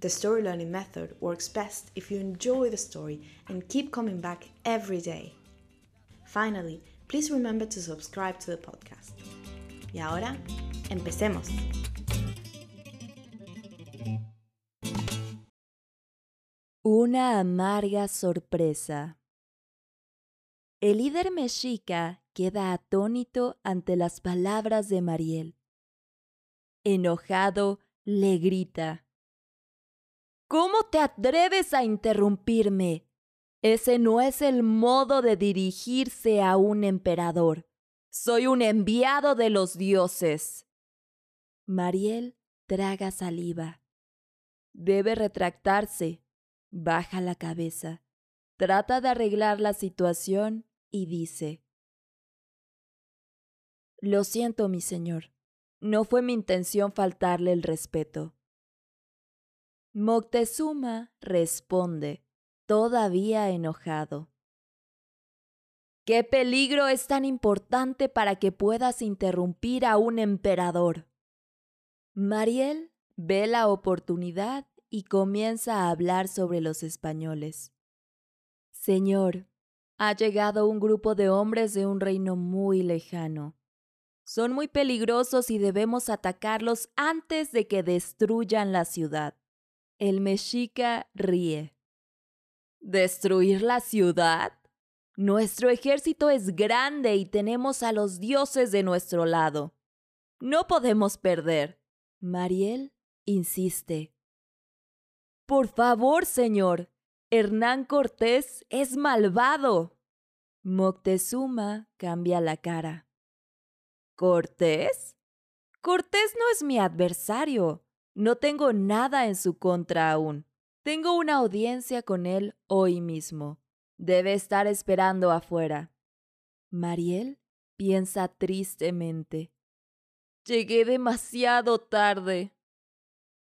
the story learning method works best if you enjoy the story and keep coming back every day. Finally, please remember to subscribe to the podcast. Y ahora, empecemos. Una amarga sorpresa. El líder mexica queda atónito ante las palabras de Mariel. Enojado, le grita. ¿Cómo te atreves a interrumpirme? Ese no es el modo de dirigirse a un emperador. Soy un enviado de los dioses. Mariel traga saliva. Debe retractarse. Baja la cabeza. Trata de arreglar la situación y dice, Lo siento, mi señor. No fue mi intención faltarle el respeto. Moctezuma responde, todavía enojado. ¿Qué peligro es tan importante para que puedas interrumpir a un emperador? Mariel ve la oportunidad y comienza a hablar sobre los españoles. Señor, ha llegado un grupo de hombres de un reino muy lejano. Son muy peligrosos y debemos atacarlos antes de que destruyan la ciudad. El mexica ríe. ¿Destruir la ciudad? Nuestro ejército es grande y tenemos a los dioses de nuestro lado. No podemos perder. Mariel insiste. Por favor, señor, Hernán Cortés es malvado. Moctezuma cambia la cara. ¿Cortés? Cortés no es mi adversario. No tengo nada en su contra aún. Tengo una audiencia con él hoy mismo. Debe estar esperando afuera. Mariel piensa tristemente. Llegué demasiado tarde.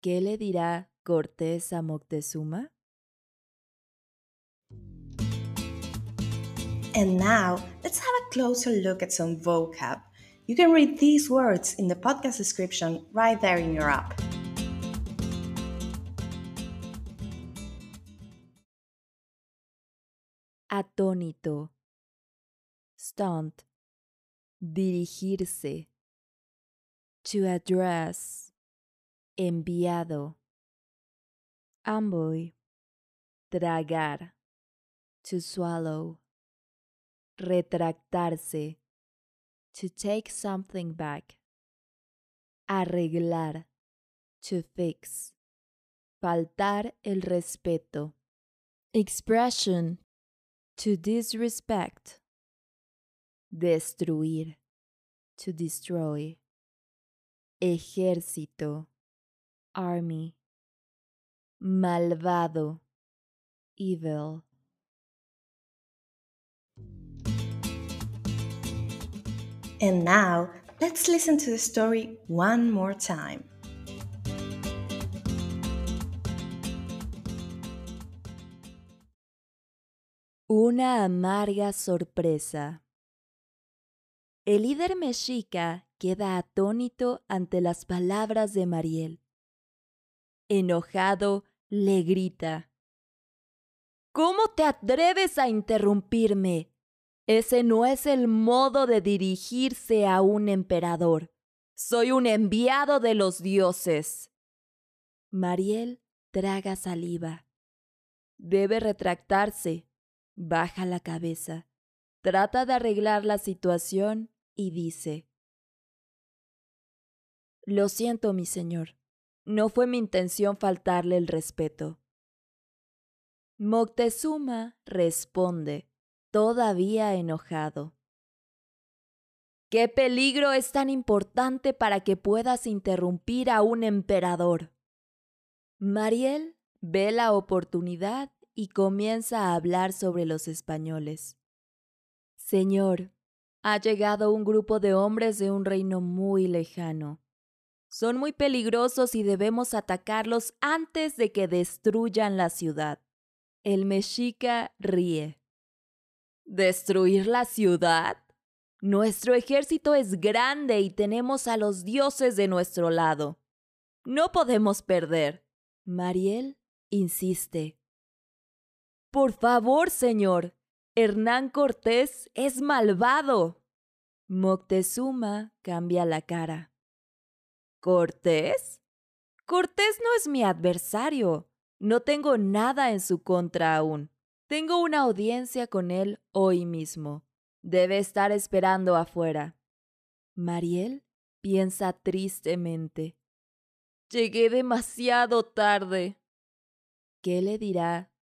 ¿Qué le dirá Cortés a Moctezuma? And now, let's have a closer look at some vocab. You can read these words in the podcast description right there in your app. Atónito. Stunt. Dirigirse. To address. Enviado. Amboy. Tragar. To swallow. Retractarse. To take something back. Arreglar. To fix. Faltar el respeto. Expression. To disrespect. Destruir. To destroy. Ejército. Army. Malvado. Evil. And now, let's listen to the story one more time. Una amarga sorpresa. El líder mexica queda atónito ante las palabras de Mariel. Enojado, le grita. ¿Cómo te atreves a interrumpirme? Ese no es el modo de dirigirse a un emperador. Soy un enviado de los dioses. Mariel traga saliva. Debe retractarse. Baja la cabeza. Trata de arreglar la situación y dice, Lo siento, mi señor. No fue mi intención faltarle el respeto. Moctezuma responde, todavía enojado. ¿Qué peligro es tan importante para que puedas interrumpir a un emperador? Mariel ve la oportunidad y comienza a hablar sobre los españoles. Señor, ha llegado un grupo de hombres de un reino muy lejano. Son muy peligrosos y debemos atacarlos antes de que destruyan la ciudad. El mexica ríe. ¿Destruir la ciudad? Nuestro ejército es grande y tenemos a los dioses de nuestro lado. No podemos perder. Mariel insiste. Por favor, señor. Hernán Cortés es malvado. Moctezuma cambia la cara. ¿Cortés? Cortés no es mi adversario. No tengo nada en su contra aún. Tengo una audiencia con él hoy mismo. Debe estar esperando afuera. Mariel piensa tristemente. Llegué demasiado tarde. ¿Qué le dirá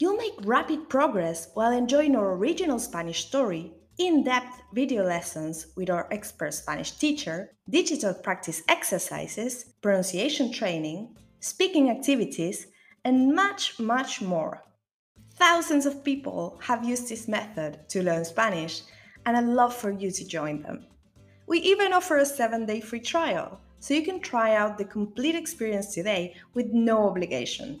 You'll make rapid progress while enjoying our original Spanish story, in depth video lessons with our expert Spanish teacher, digital practice exercises, pronunciation training, speaking activities, and much, much more. Thousands of people have used this method to learn Spanish, and I'd love for you to join them. We even offer a seven day free trial, so you can try out the complete experience today with no obligation.